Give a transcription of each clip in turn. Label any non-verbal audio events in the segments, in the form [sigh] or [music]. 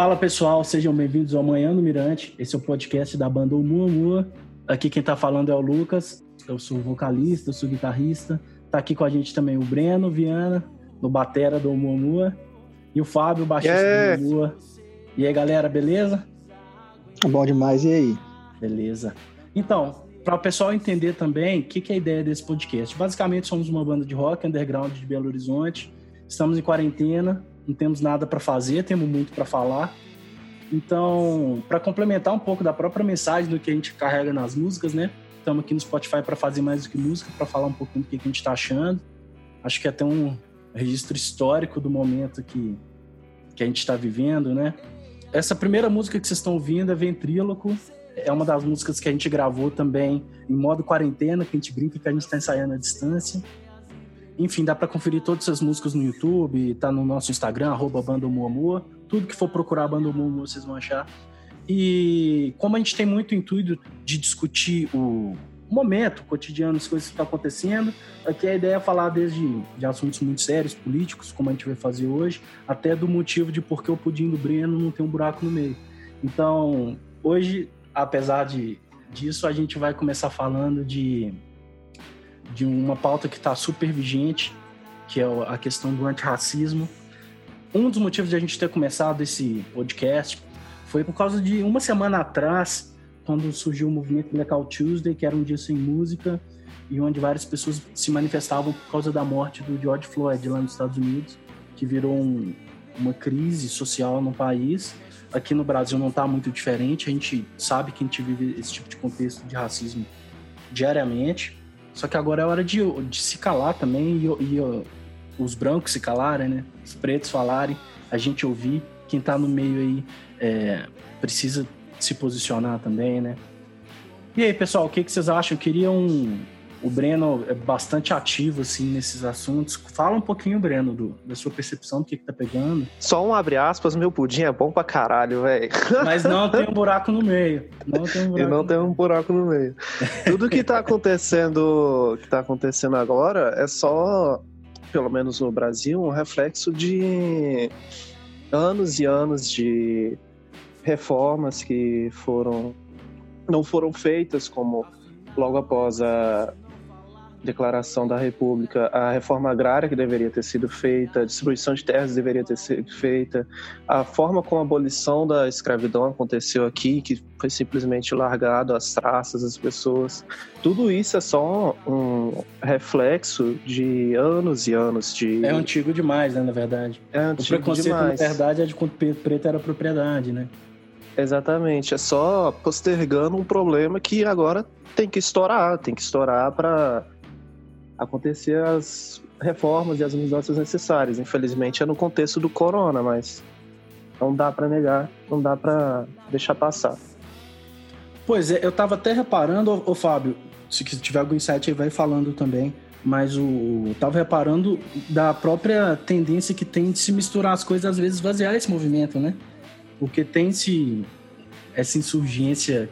Fala pessoal, sejam bem-vindos ao Manhã no Mirante. Esse é o podcast da banda Mua. Aqui quem tá falando é o Lucas. Eu sou vocalista, eu sou guitarrista. Tá aqui com a gente também o Breno Viana, no batera do Mua. E o Fábio, baixista yeah. do Mua. E aí, galera, beleza? Bom demais, e aí? Beleza. Então, para o pessoal entender também o que, que é a ideia desse podcast. Basicamente, somos uma banda de rock underground de Belo Horizonte. Estamos em quarentena, não temos nada para fazer, temos muito para falar. Então, para complementar um pouco da própria mensagem do que a gente carrega nas músicas, né? Estamos aqui no Spotify para fazer mais do que música, para falar um pouquinho do que a gente está achando. Acho que é até um registro histórico do momento que, que a gente está vivendo, né? Essa primeira música que vocês estão ouvindo é Ventríloco, é uma das músicas que a gente gravou também em modo quarentena, que a gente brinca que a gente está ensaiando à distância. Enfim, dá para conferir todas essas músicas no YouTube, tá no nosso Instagram, arroba Banda Tudo que for procurar Banda Muamua, vocês vão achar. E como a gente tem muito intuito de discutir o momento, o cotidiano, as coisas que estão acontecendo, aqui a ideia é falar desde de assuntos muito sérios, políticos, como a gente vai fazer hoje, até do motivo de por que o pudim do Breno não tem um buraco no meio. Então, hoje apesar de, disso, a gente vai começar falando de, de uma pauta que está super vigente, que é a questão do antirracismo. Um dos motivos de a gente ter começado esse podcast foi por causa de uma semana atrás, quando surgiu o movimento Blackout Tuesday, que era um dia sem música, e onde várias pessoas se manifestavam por causa da morte do George Floyd lá nos Estados Unidos, que virou um, uma crise social no país Aqui no Brasil não está muito diferente, a gente sabe que a gente vive esse tipo de contexto de racismo diariamente. Só que agora é hora de, de se calar também e, e os brancos se calarem, né? Os pretos falarem, a gente ouvir. Quem está no meio aí é, precisa se posicionar também, né? E aí, pessoal, o que, que vocês acham? Eu queria um, o Breno é bastante ativo assim nesses assuntos. Fala um pouquinho, Breno, do, da sua percepção do que, que tá pegando. Só um abre aspas, meu pudim é bom pra caralho, velho. [laughs] Mas não tem um buraco no meio. Não tem um buraco, e não tem um buraco no meio. Tudo que tá acontecendo, que tá acontecendo agora é só, pelo menos no Brasil, um reflexo de anos e anos de reformas que foram não foram feitas como logo após a Declaração da República, a reforma agrária que deveria ter sido feita, a distribuição de terras deveria ter sido feita, a forma como a abolição da escravidão aconteceu aqui, que foi simplesmente largado às traças das pessoas. Tudo isso é só um reflexo de anos e anos de. É antigo demais, né, na verdade. É antigo o preconceito, demais. na verdade, é de quando preto era propriedade, né? Exatamente, é só postergando um problema que agora tem que estourar, tem que estourar para acontecer as reformas e as mudanças necessárias. Infelizmente é no contexto do corona, mas não dá para negar, não dá para deixar passar. Pois é, eu estava até reparando, ô, Fábio, se tiver algum insight aí vai falando também, mas o tava reparando da própria tendência que tem de se misturar as coisas, às vezes esvaziar esse movimento, né? Porque tem se essa insurgência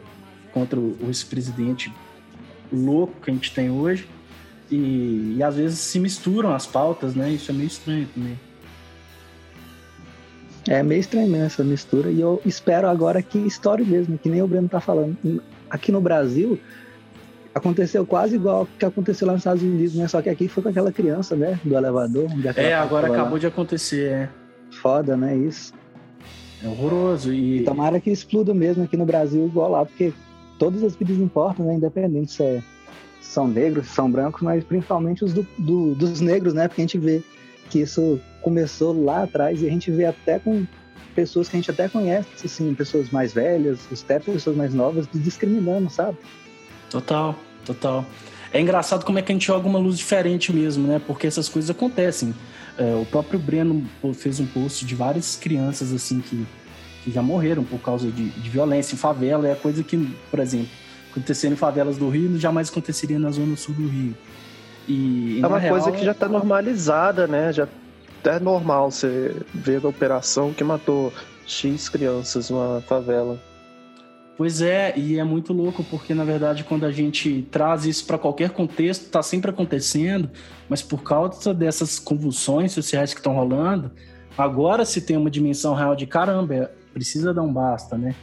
contra o ex-presidente louco que a gente tem hoje, e, e às vezes se misturam as pautas, né? Isso é meio estranho também. É meio estranho mesmo essa mistura. E eu espero agora que estoure mesmo, que nem o Breno tá falando. Aqui no Brasil, aconteceu quase igual que aconteceu lá nos Estados Unidos, né? Só que aqui foi com aquela criança, né? Do elevador. é, agora acabou lá. de acontecer, é. Foda, né? Isso. É horroroso. E... e tomara que exploda mesmo aqui no Brasil igual lá, porque todas as vidas importam, né? Independente se é são negros, são brancos, mas principalmente os do, do, dos negros, né? Porque a gente vê que isso começou lá atrás e a gente vê até com pessoas que a gente até conhece, assim, pessoas mais velhas, até pessoas mais novas, discriminando, sabe? Total, total. É engraçado como é que a gente joga uma luz diferente mesmo, né? Porque essas coisas acontecem. É, o próprio Breno fez um post de várias crianças, assim, que, que já morreram por causa de, de violência em favela. É coisa que, por exemplo, acontecendo em favelas do Rio jamais aconteceria na zona sul do Rio. E, é uma real, coisa que já está normalizada, né? Já é normal você ver a operação que matou X crianças numa favela. Pois é, e é muito louco porque na verdade quando a gente traz isso para qualquer contexto, está sempre acontecendo, mas por causa dessas convulsões sociais que estão rolando, agora se tem uma dimensão real de caramba, precisa dar um basta, né?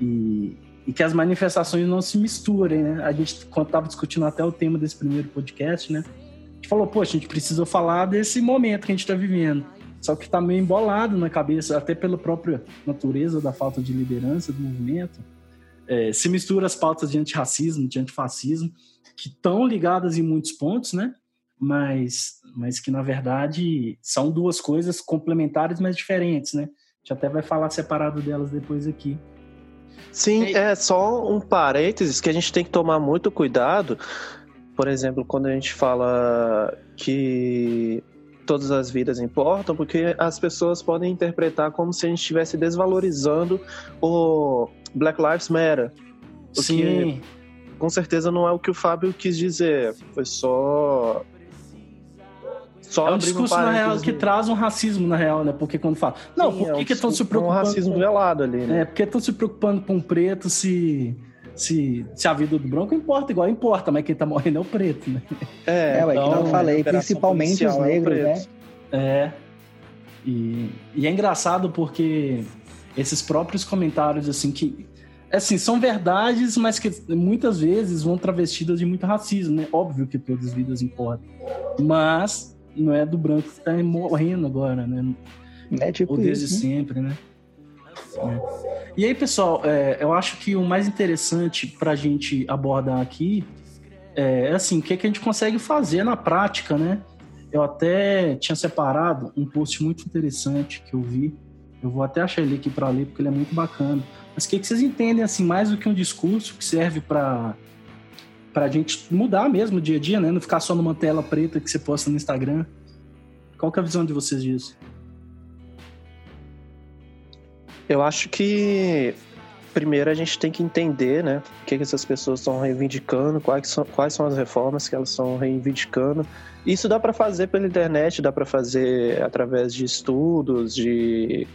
E, e que as manifestações não se misturem, né? A gente, quando estava discutindo até o tema desse primeiro podcast, né? A gente falou, poxa, a gente precisa falar desse momento que a gente está vivendo. Só que está meio embolado na cabeça, até pela própria natureza da falta de liderança do movimento. É, se mistura as pautas de antirracismo, de antifascismo, que estão ligadas em muitos pontos, né? Mas, mas que, na verdade, são duas coisas complementares, mas diferentes, né? A gente até vai falar separado delas depois aqui. Sim, é só um parênteses que a gente tem que tomar muito cuidado. Por exemplo, quando a gente fala que todas as vidas importam, porque as pessoas podem interpretar como se a gente estivesse desvalorizando o Black Lives Matter. Sim. Com certeza não é o que o Fábio quis dizer. Foi só só é um discurso, na real, que traz um racismo, na real, né? Porque quando fala. Não, Sim, por que é estão se preocupando. Um racismo com... velado ali, né? É, porque estão se preocupando com o preto se. Se, se a vida do branco importa, igual importa, mas quem tá morrendo é o preto, né? É, é ué, então, que eu falei, principalmente os é negros, é né? É. E, e é engraçado porque esses próprios comentários, assim, que assim, são verdades, mas que muitas vezes vão travestidas de muito racismo, né? Óbvio que todas as vidas importam. Mas não é do branco que tá morrendo agora, né? É tipo Ou desde isso, né? sempre, né? É. E aí, pessoal, é, eu acho que o mais interessante para a gente abordar aqui é assim, o que, é que a gente consegue fazer na prática, né? Eu até tinha separado um post muito interessante que eu vi. Eu vou até achar ele aqui para ler porque ele é muito bacana. Mas o que, que vocês entendem assim mais do que um discurso que serve para para a gente mudar mesmo o dia a dia, né? Não ficar só numa tela preta que você posta no Instagram. Qual que é a visão de vocês disso? Eu acho que primeiro a gente tem que entender, né, o que, que essas pessoas estão reivindicando, quais são, quais são as reformas que elas estão reivindicando. Isso dá para fazer pela internet, dá para fazer através de estudos, de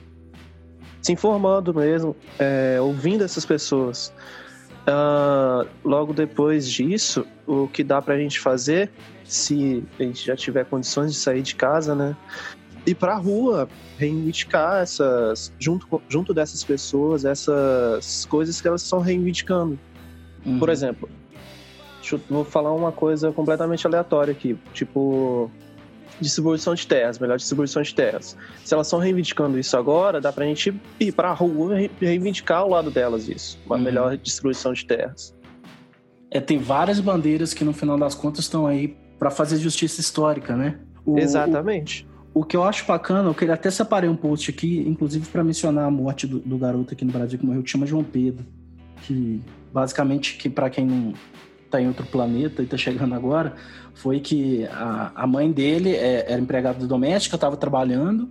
se informando mesmo, é, ouvindo essas pessoas. Uh, logo depois disso, o que dá pra gente fazer, se a gente já tiver condições de sair de casa, né? Ir pra rua, reivindicar essas, junto, junto dessas pessoas, essas coisas que elas estão reivindicando. Uhum. Por exemplo, eu, vou falar uma coisa completamente aleatória aqui, tipo, distribuição de terras, melhor distribuição de terras. Se elas estão reivindicando isso agora, dá pra gente ir pra rua e reivindicar ao lado delas isso, uma uhum. melhor distribuição de terras. É, tem várias bandeiras que no final das contas estão aí para fazer justiça histórica, né? O, Exatamente. O, o, que eu acho bacana, eu queria até separei um post aqui, inclusive para mencionar a morte do, do, garoto aqui no Brasil que morreu, que chama João Pedro, que basicamente, que para quem não tá em outro planeta e tá chegando agora, foi que a, a mãe dele é, era empregada doméstica, estava trabalhando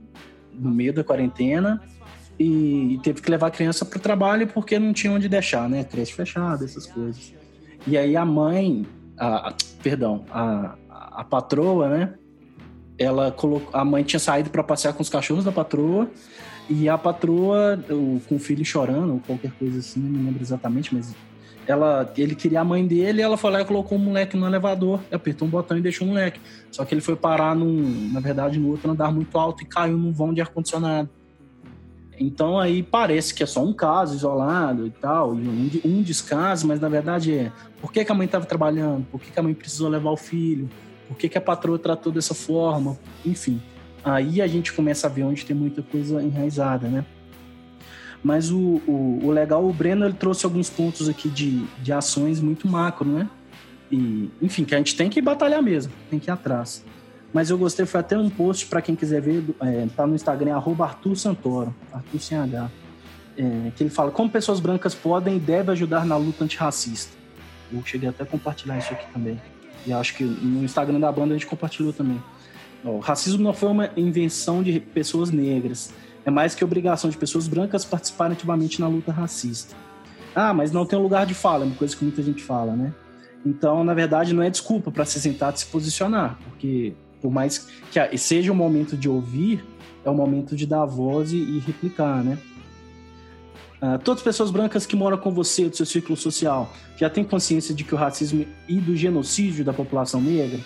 no meio da quarentena e, e teve que levar a criança para o trabalho porque não tinha onde deixar, né? Creche fechada, essas coisas. E aí a mãe, a, a, perdão, a, a patroa, né? Ela colocou, a mãe tinha saído para passear com os cachorros da patroa e a patroa, o, com o filho chorando, ou qualquer coisa assim, não lembro exatamente, mas ela, ele queria a mãe dele, ela foi lá e colocou o moleque no elevador, apertou um botão e deixou o moleque. Só que ele foi parar, num, na verdade, no outro andar muito alto e caiu num vão de ar-condicionado. Então aí parece que é só um caso isolado e tal, um, um descaso, mas na verdade é por que, que a mãe estava trabalhando, por que, que, a mãe precisou levar o filho, por que, que a patroa tratou dessa forma, enfim. Aí a gente começa a ver onde tem muita coisa enraizada, né? Mas o, o, o, legal, o Breno ele trouxe alguns pontos aqui de, de ações muito macro, né? E, enfim, que a gente tem que batalhar mesmo, tem que ir atrás. Mas eu gostei, foi até um post para quem quiser ver, é, tá no Instagram, arroba Arthur Santoro, Arthur sem H, é, que ele fala como pessoas brancas podem e devem ajudar na luta antirracista. Eu cheguei até a compartilhar isso aqui também. E acho que no Instagram da banda a gente compartilhou também. o racismo não foi uma invenção de pessoas negras é mais que obrigação de pessoas brancas participarem ativamente na luta racista. Ah, mas não tem um lugar de fala, é uma coisa que muita gente fala, né? Então, na verdade, não é desculpa para se sentar e se posicionar, porque por mais que seja o momento de ouvir, é o momento de dar voz e, replicar, né? Uh, todas as pessoas brancas que moram com você, do seu círculo social, já têm consciência de que o racismo e do genocídio da população negra?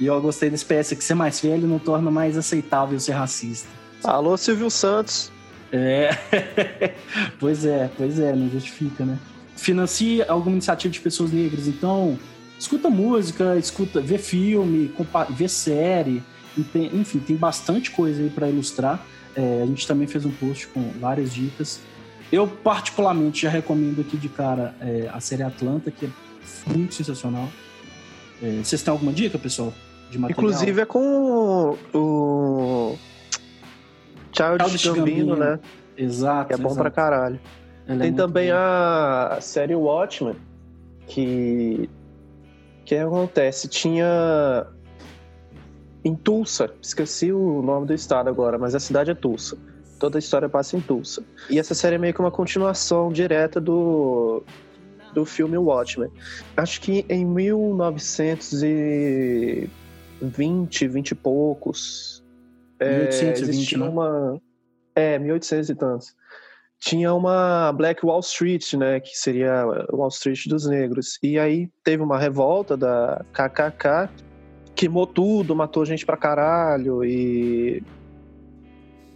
E eu gostei desse PS que ser mais velho não torna mais aceitável ser racista. Alô, Silvio Santos. É, [laughs] pois é, pois é, não justifica, né? Financia alguma iniciativa de pessoas negras, então escuta música, escuta, vê filme, vê série, enfim, tem bastante coisa aí para ilustrar. É, a gente também fez um post com várias dicas. Eu, particularmente, já recomendo aqui de cara é, a série Atlanta, que é muito sensacional. É, vocês têm alguma dica, pessoal? De material? Inclusive é com o Child Gambino, Gambino, né? Exato. Que é bom exato. pra caralho. Ela é Tem é também a série Watchmen, que. que acontece? Tinha. Em Tulsa, esqueci o nome do estado agora, mas a cidade é Tulsa. Toda a história passa em Tulsa. E essa série é meio que uma continuação direta do, do filme Watchmen. Acho que em 1920, 20 e poucos, 1820, é, né? uma. É, 1800 e tantos. Tinha uma Black Wall Street, né? Que seria Wall Street dos negros. E aí teve uma revolta da KKK, queimou tudo, matou gente pra caralho. E.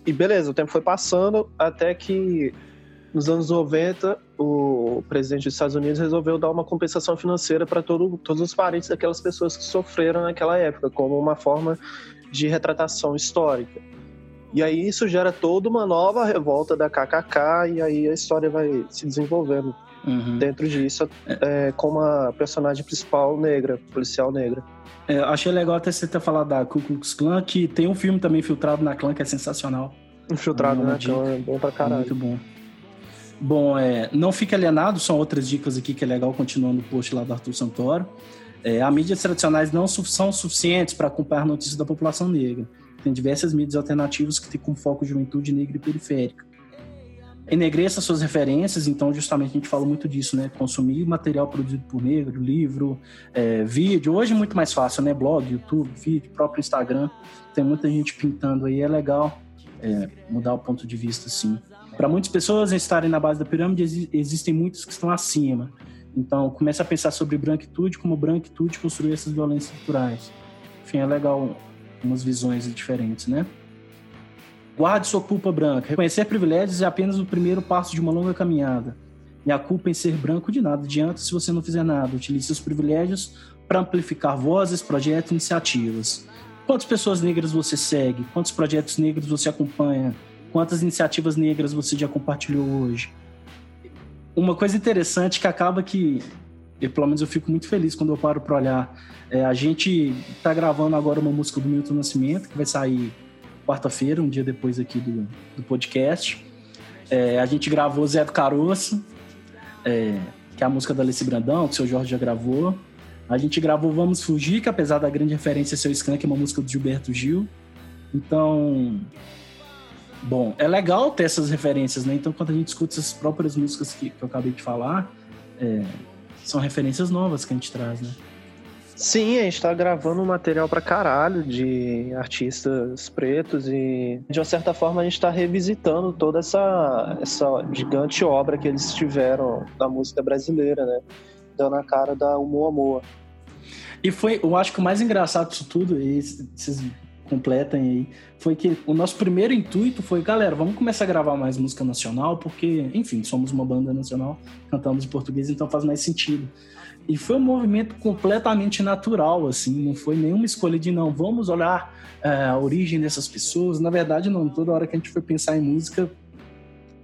E beleza, o tempo foi passando até que nos anos 90 o presidente dos Estados Unidos resolveu dar uma compensação financeira para todos os parentes daquelas pessoas que sofreram naquela época, como uma forma de retratação histórica. E aí isso gera toda uma nova revolta da KKK e aí a história vai se desenvolvendo uhum. dentro disso é, com uma personagem principal negra, policial negra. É, achei legal até você ter falado da Ku Klux Klan, que tem um filme também filtrado na clã que é sensacional. Infiltrado na clã, é bom pra caralho. Muito bom. Bom, é, não fique alienado, são outras dicas aqui que é legal continuando o post lá do Arthur Santoro. É, as mídias tradicionais não são suficientes para acompanhar notícias da população negra. Tem diversas mídias alternativas que têm como foco juventude negra e periférica. Enegreça suas referências, então justamente a gente fala muito disso, né? Consumir material produzido por negro, livro, é, vídeo. Hoje é muito mais fácil, né? Blog, YouTube, vídeo, próprio Instagram. Tem muita gente pintando aí, é legal é, mudar o ponto de vista, sim. Para muitas pessoas estarem na base da pirâmide, existem muitos que estão acima. Então, começa a pensar sobre branquitude, como branquitude construir essas violências culturais. Enfim, é legal umas visões diferentes, né? Guarde sua culpa branca. Reconhecer privilégios é apenas o primeiro passo de uma longa caminhada. E a culpa em ser branco de nada adianta se você não fizer nada. Utilize seus privilégios para amplificar vozes, projetos iniciativas. Quantas pessoas negras você segue? Quantos projetos negros você acompanha? Quantas iniciativas negras você já compartilhou hoje? Uma coisa interessante que acaba que, eu, pelo menos eu fico muito feliz quando eu paro para olhar. É, a gente está gravando agora uma música do Milton Nascimento, que vai sair quarta-feira, um dia depois aqui do, do podcast. É, a gente gravou Zé do Caroço, é, que é a música da Alice Brandão, que o seu Jorge já gravou. A gente gravou Vamos Fugir, que apesar da grande referência ser o Skank, é uma música do Gilberto Gil. Então, Bom, é legal ter essas referências, né? Então, quando a gente escuta essas próprias músicas que, que eu acabei de falar, é, são referências novas que a gente traz, né? Sim, a gente tá gravando material pra caralho de artistas pretos e, de uma certa forma, a gente tá revisitando toda essa, essa gigante obra que eles tiveram da música brasileira, né? Dando a cara da Oumuamua. E foi, eu acho que o mais engraçado disso tudo, e vocês completem aí, foi que o nosso primeiro intuito foi, galera, vamos começar a gravar mais música nacional, porque, enfim, somos uma banda nacional, cantamos em português, então faz mais sentido. E foi um movimento completamente natural, assim, não foi nenhuma escolha de não, vamos olhar é, a origem dessas pessoas. Na verdade, não, toda hora que a gente foi pensar em música,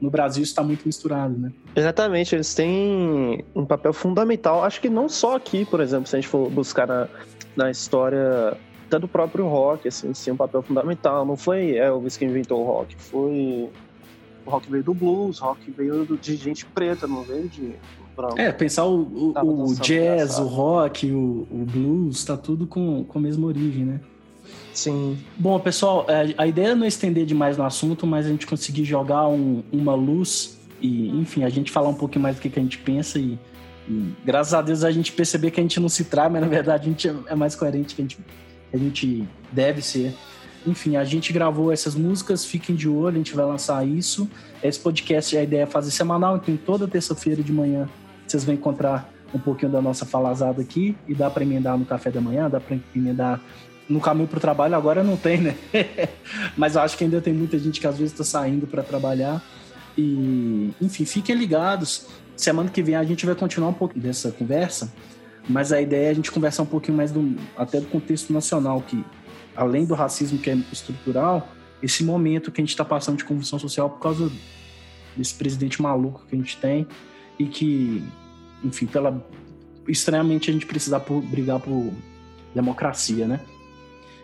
no Brasil está muito misturado, né? Exatamente, eles têm um papel fundamental. Acho que não só aqui, por exemplo, se a gente for buscar na, na história até do próprio rock, assim, sim, um papel fundamental. Não foi Elvis que inventou o rock, foi. O rock veio do blues, o rock veio de gente preta, não veio de branco. É, pensar o, o, o jazz, o rock, o, o blues, tá tudo com, com a mesma origem, né? Sim. Bom, pessoal, é, a ideia é não estender demais no assunto, mas a gente conseguir jogar um, uma luz e, enfim, a gente falar um pouquinho mais do que, que a gente pensa e, e, graças a Deus a gente perceber que a gente não se trai, mas na verdade a gente é, é mais coerente que a gente a gente deve ser. Enfim, a gente gravou essas músicas, fiquem de olho, a gente vai lançar isso. Esse podcast, a ideia é fazer semanal, então toda terça-feira de manhã vocês vão encontrar um pouquinho da nossa falazada aqui e dá para emendar no café da manhã, dá para emendar no caminho para o trabalho, agora não tem, né? [laughs] Mas acho que ainda tem muita gente que às vezes está saindo para trabalhar. E, enfim, fiquem ligados. Semana que vem a gente vai continuar um pouco dessa conversa, mas a ideia é a gente conversar um pouquinho mais do, até do contexto nacional, que além do racismo que é estrutural, esse momento que a gente está passando de convulsão social por causa desse presidente maluco que a gente tem e que, enfim, pela estranhamente a gente precisa por, brigar por democracia, né?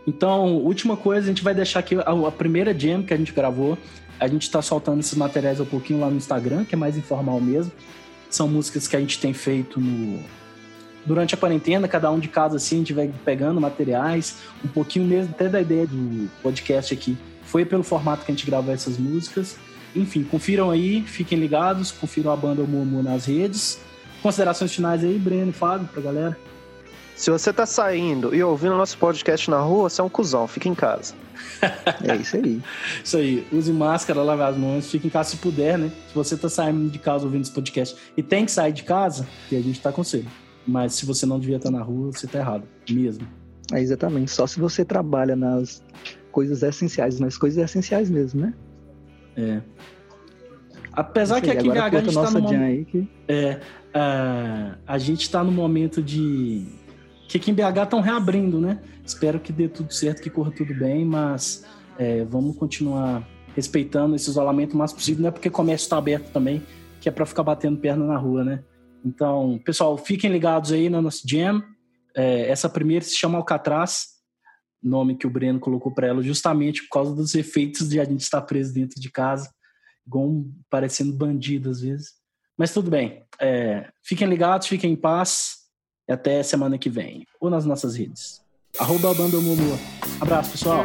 Então, última coisa, a gente vai deixar aqui a, a primeira jam que a gente gravou. A gente está soltando esses materiais um pouquinho lá no Instagram, que é mais informal mesmo. São músicas que a gente tem feito no, durante a quarentena, cada um de casa assim, a gente vai pegando materiais, um pouquinho mesmo até da ideia do podcast aqui. Foi pelo formato que a gente gravou essas músicas. Enfim, confiram aí, fiquem ligados, confiram a banda Momo nas redes. Considerações finais aí, Breno e Fábio, pra galera. Se você tá saindo e ouvindo nosso podcast na rua, você é um cuzão, fica em casa. é isso aí. [laughs] Isso aí. Use máscara, lave as mãos, fique em casa se puder, né? Se você tá saindo de casa ouvindo esse podcast e tem que sair de casa, que a gente tá com você. Mas se você não devia estar na rua, você tá errado, mesmo. É exatamente. Só se você trabalha nas coisas essenciais, nas coisas essenciais mesmo, né? É. Apesar que aqui em BH a gente tá no momento... que... É, uh, a gente tá no momento de que aqui em BH estão reabrindo, né? Espero que dê tudo certo, que corra tudo bem, mas é, vamos continuar respeitando esse isolamento o mais possível, não é porque o comércio está aberto também, que é para ficar batendo perna na rua, né? Então, pessoal, fiquem ligados aí na nossa jam. É, essa primeira se chama Alcatraz, nome que o Breno colocou para ela, justamente por causa dos efeitos de a gente estar preso dentro de casa, igual parecendo bandido às vezes. Mas tudo bem. É, fiquem ligados, fiquem em paz. E até semana que vem. Ou nas nossas redes. Arroba Abraço, pessoal.